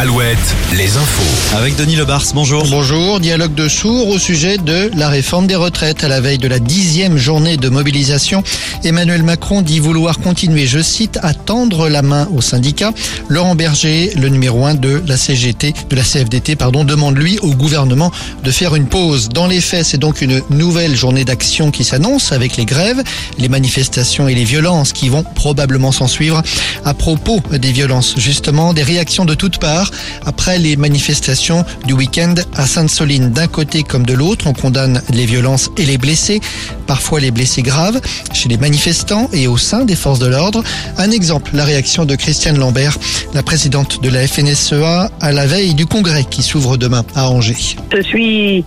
Alouette, les infos. Avec Denis Lebars, bonjour. Bonjour, dialogue de sourds au sujet de la réforme des retraites. À la veille de la dixième journée de mobilisation, Emmanuel Macron dit vouloir continuer, je cite, à tendre la main aux syndicats. Laurent Berger, le numéro un de la CGT, de la CFDT, pardon, demande lui au gouvernement de faire une pause. Dans les faits, c'est donc une nouvelle journée d'action qui s'annonce avec les grèves, les manifestations et les violences qui vont probablement s'en suivre. À propos des violences, justement, des réactions de toutes parts après les manifestations du week-end à Sainte-Soline. D'un côté comme de l'autre, on condamne les violences et les blessés, parfois les blessés graves, chez les manifestants et au sein des forces de l'ordre. Un exemple, la réaction de Christiane Lambert, la présidente de la FNSEA, à la veille du congrès qui s'ouvre demain à Angers. Je suis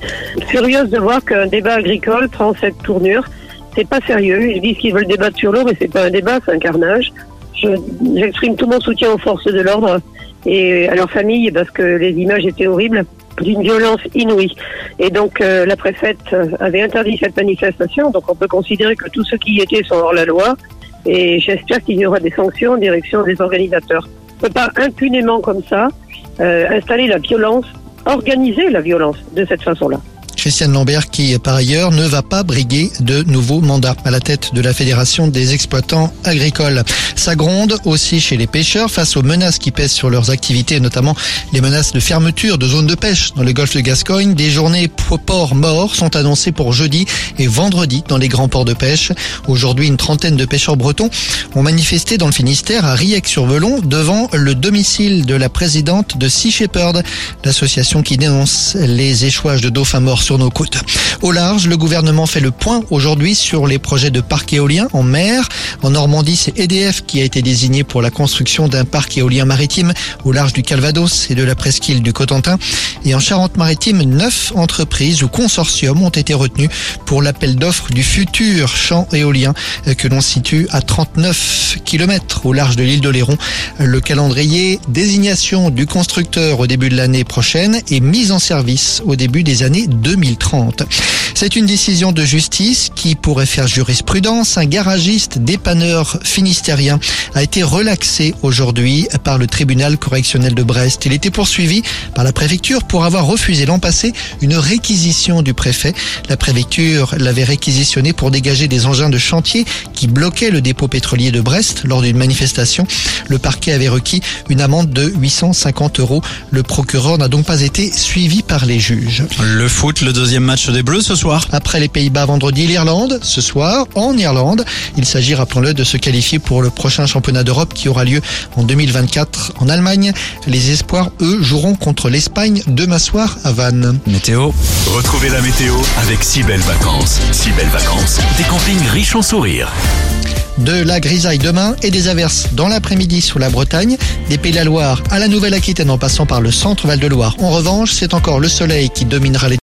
furieuse de voir qu'un débat agricole prend cette tournure. C'est pas sérieux. Ils disent qu'ils veulent débattre sur l'eau, mais c'est pas un débat, c'est un carnage. Je- J'exprime tout mon soutien aux forces de l'ordre et à leur famille parce que les images étaient horribles d'une violence inouïe. Et donc euh, la préfète avait interdit cette manifestation, donc on peut considérer que tous ceux qui y étaient sont hors la loi et j'espère qu'il y aura des sanctions en direction des organisateurs. On ne peut pas impunément comme ça euh, installer la violence, organiser la violence de cette façon-là. Christiane Lambert qui, par ailleurs, ne va pas briguer de nouveaux mandats à la tête de la Fédération des exploitants agricoles. Ça gronde aussi chez les pêcheurs face aux menaces qui pèsent sur leurs activités, notamment les menaces de fermeture de zones de pêche dans le golfe de Gascogne. Des journées ports morts sont annoncées pour jeudi et vendredi dans les grands ports de pêche. Aujourd'hui, une trentaine de pêcheurs bretons ont manifesté dans le Finistère à Riec-sur-Velon devant le domicile de la présidente de Sea Shepherd, l'association qui dénonce les échouages de dauphins morts Au large, le gouvernement fait le point aujourd'hui sur les projets de parc éolien en mer. En Normandie, c'est EDF qui a été désigné pour la construction d'un parc éolien maritime au large du Calvados et de la presqu'île du Cotentin. Et en Charente-Maritime, neuf entreprises ou consortiums ont été retenus pour l'appel d'offres du futur champ éolien que l'on situe à 39 km au large de l'île d'Oléron. Le calendrier désignation du constructeur au début de l'année prochaine et mise en service au début des années 2030. C'est une décision de justice qui pourrait faire jurisprudence. Un garagiste dépanneur finistérien a été relaxé aujourd'hui par le tribunal correctionnel de Brest. Il était poursuivi par la préfecture pour avoir refusé l'an passé une réquisition du préfet. La préfecture l'avait réquisitionné pour dégager des engins de chantier qui bloquaient le dépôt pétrolier de Brest lors d'une manifestation. Le parquet avait requis une amende de 850 euros. Le procureur n'a donc pas été suivi par les juges. Le foot, le deuxième match des Bleus ce soir. Après les Pays-Bas vendredi, l'Irlande, ce soir, en Irlande. Il s'agit, rappelons-le, de se qualifier pour le prochain championnat d'Europe qui aura lieu en 2024 en Allemagne. Les Espoirs, eux, joueront contre l'Espagne demain soir à Vannes. Météo. Retrouvez la météo avec si belles vacances. Si belles vacances, des campings riches en sourires. De la grisaille demain et des averses dans l'après-midi sur la Bretagne, des Pays de la Loire à la Nouvelle-Aquitaine en passant par le centre Val-de-Loire. En revanche, c'est encore le soleil qui dominera les